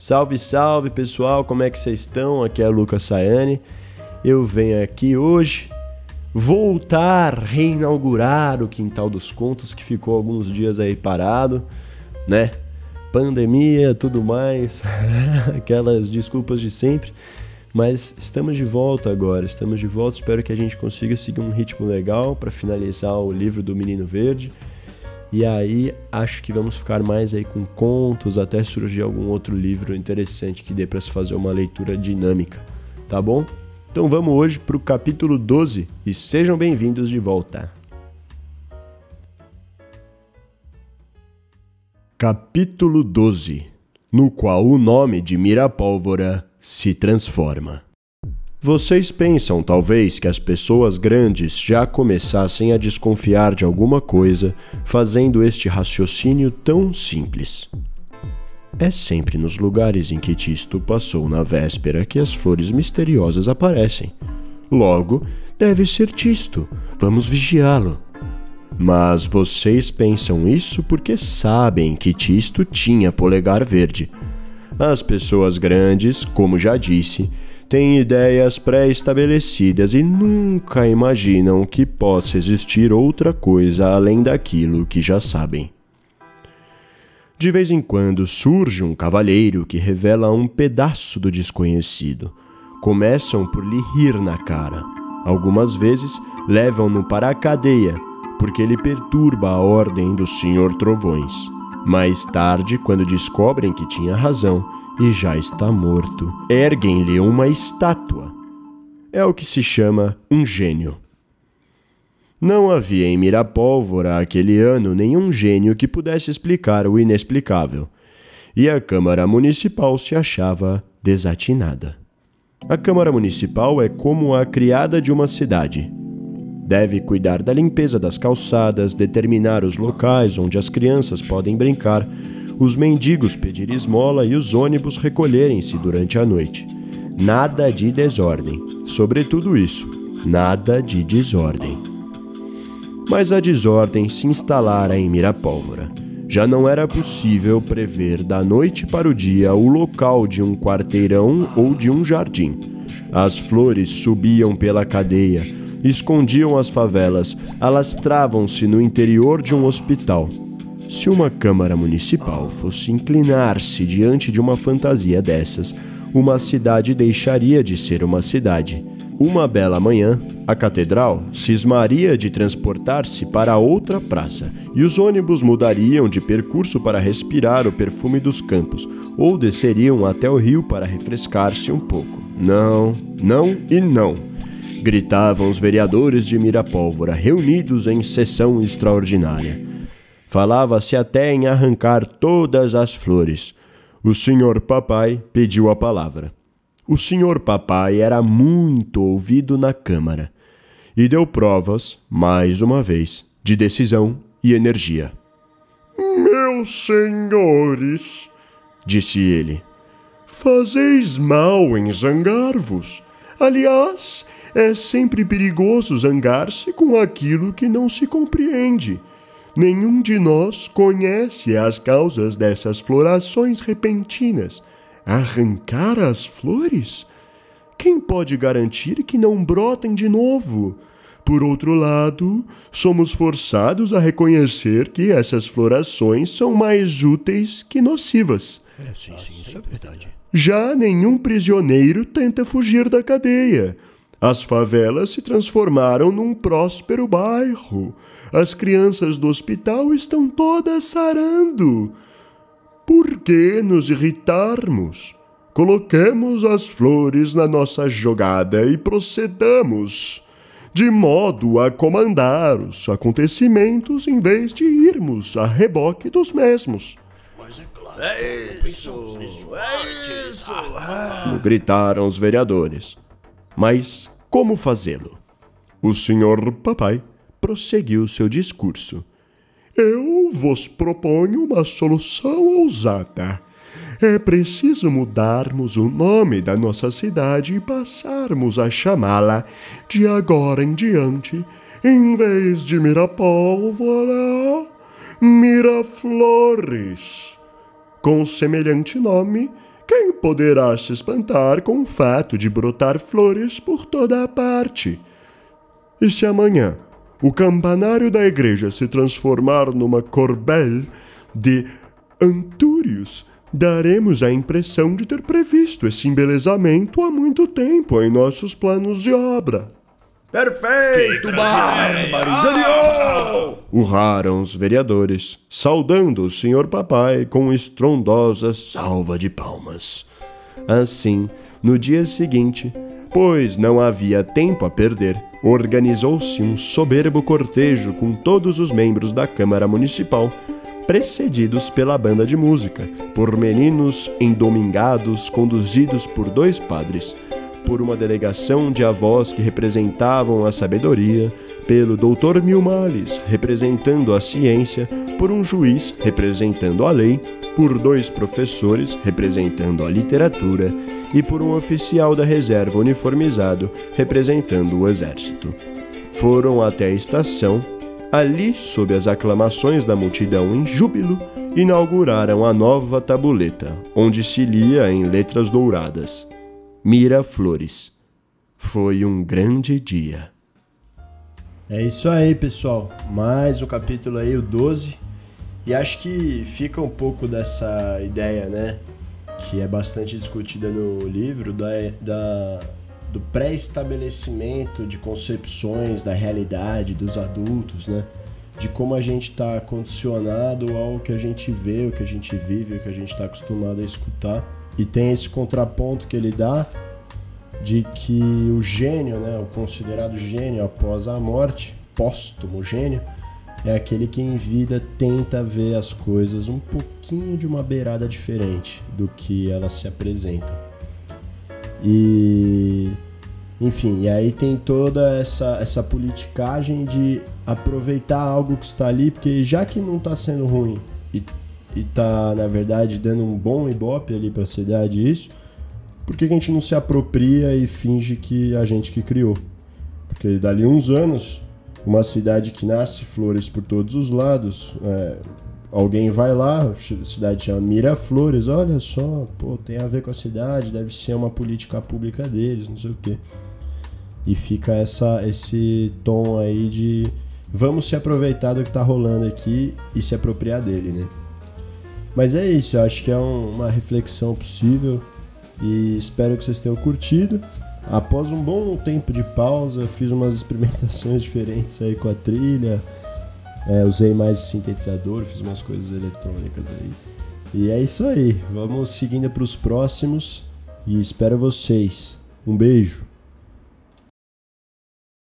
Salve, salve pessoal, como é que vocês estão? Aqui é Lucas Sayane. Eu venho aqui hoje voltar, reinaugurar o Quintal dos Contos que ficou alguns dias aí parado, né? Pandemia, tudo mais, aquelas desculpas de sempre. Mas estamos de volta agora, estamos de volta. Espero que a gente consiga seguir um ritmo legal para finalizar o livro do Menino Verde e aí acho que vamos ficar mais aí com contos até surgir algum outro livro interessante que dê para se fazer uma leitura dinâmica, tá bom? Então vamos hoje para o capítulo 12 e sejam bem-vindos de volta. Capítulo 12 No qual o nome de Mirapólvora se transforma. Vocês pensam, talvez, que as pessoas grandes já começassem a desconfiar de alguma coisa fazendo este raciocínio tão simples. É sempre nos lugares em que Tisto passou na véspera que as flores misteriosas aparecem. Logo, deve ser Tisto. Vamos vigiá-lo. Mas vocês pensam isso porque sabem que Tisto tinha polegar verde. As pessoas grandes, como já disse, têm ideias pré-estabelecidas e nunca imaginam que possa existir outra coisa além daquilo que já sabem. De vez em quando surge um cavalheiro que revela um pedaço do desconhecido. Começam por lhe rir na cara. Algumas vezes levam-no para a cadeia, porque ele perturba a ordem do Senhor Trovões. Mais tarde, quando descobrem que tinha razão, e já está morto. Erguem-lhe uma estátua. É o que se chama um gênio. Não havia em Mirapólvora aquele ano nenhum gênio que pudesse explicar o inexplicável, e a Câmara Municipal se achava desatinada. A Câmara Municipal é como a criada de uma cidade. Deve cuidar da limpeza das calçadas, determinar os locais onde as crianças podem brincar, os mendigos pedir esmola e os ônibus recolherem-se durante a noite. Nada de desordem. Sobretudo isso, nada de desordem. Mas a desordem se instalara em Mirapólvora. Já não era possível prever da noite para o dia o local de um quarteirão ou de um jardim. As flores subiam pela cadeia, escondiam as favelas, alastravam-se no interior de um hospital se uma Câmara Municipal fosse inclinar-se diante de uma fantasia dessas, uma cidade deixaria de ser uma cidade. Uma bela manhã, a catedral cismaria de transportar-se para outra praça e os ônibus mudariam de percurso para respirar o perfume dos campos ou desceriam até o rio para refrescar-se um pouco. Não, não e não! Gritavam os vereadores de Mirapólvora reunidos em sessão extraordinária. Falava-se até em arrancar todas as flores. O senhor papai pediu a palavra. O senhor papai era muito ouvido na Câmara e deu provas, mais uma vez, de decisão e energia. Meus senhores, disse ele, fazeis mal em zangar-vos. Aliás, é sempre perigoso zangar-se com aquilo que não se compreende Nenhum de nós conhece as causas dessas florações repentinas. Arrancar as flores? Quem pode garantir que não brotem de novo? Por outro lado, somos forçados a reconhecer que essas florações são mais úteis que nocivas. É, sim, sim, isso é verdade. Já nenhum prisioneiro tenta fugir da cadeia. As favelas se transformaram num próspero bairro. As crianças do hospital estão todas sarando. Por que nos irritarmos? Coloquemos as flores na nossa jogada e procedamos de modo a comandar os acontecimentos em vez de irmos a reboque dos mesmos. Mas é claro. É isso, é isso. Ah. Gritaram os vereadores. Mas como fazê-lo? O senhor papai prosseguiu seu discurso. Eu vos proponho uma solução ousada. É preciso mudarmos o nome da nossa cidade e passarmos a chamá-la, de agora em diante, em vez de Mirapólvora, Miraflores. Com semelhante nome, quem poderá se espantar com o fato de brotar flores por toda a parte? E se amanhã o campanário da igreja se transformar numa corbel de antúrios, daremos a impressão de ter previsto esse embelezamento há muito tempo em nossos planos de obra. Perfeito, bárbaro! Genial! Urraram os vereadores, saudando o senhor papai com estrondosa salva de palmas. Assim, no dia seguinte, pois não havia tempo a perder, organizou-se um soberbo cortejo com todos os membros da Câmara Municipal, precedidos pela banda de música, por meninos endomingados conduzidos por dois padres por uma delegação de avós que representavam a sabedoria, pelo Dr. Milmales, representando a ciência, por um juiz representando a lei, por dois professores representando a literatura e por um oficial da reserva uniformizado representando o exército. Foram até a estação, ali, sob as aclamações da multidão em júbilo, inauguraram a nova tabuleta, onde se lia em letras douradas Miraflores. Foi um grande dia. É isso aí, pessoal. Mais um capítulo aí, o 12. E acho que fica um pouco dessa ideia, né? Que é bastante discutida no livro, da, da do pré-estabelecimento de concepções da realidade dos adultos, né? De como a gente está condicionado ao que a gente vê, o que a gente vive, o que a gente está acostumado a escutar. E tem esse contraponto que ele dá de que o gênio, né, o considerado gênio após a morte, póstumo gênio, é aquele que em vida tenta ver as coisas um pouquinho de uma beirada diferente do que elas se apresentam. E enfim, e aí tem toda essa, essa politicagem de aproveitar algo que está ali, porque já que não está sendo ruim e e tá, na verdade, dando um bom ibope ali para a cidade isso, por que, que a gente não se apropria e finge que a gente que criou? Porque dali uns anos, uma cidade que nasce flores por todos os lados, é, alguém vai lá, a cidade chama Miraflores, olha só, pô, tem a ver com a cidade, deve ser uma política pública deles, não sei o quê. E fica essa, esse tom aí de vamos se aproveitar do que tá rolando aqui e se apropriar dele, né? Mas é isso, eu acho que é um, uma reflexão possível e espero que vocês tenham curtido. Após um bom tempo de pausa, fiz umas experimentações diferentes aí com a trilha, é, usei mais sintetizador, fiz umas coisas eletrônicas aí. E é isso aí, vamos seguindo para os próximos e espero vocês. Um beijo!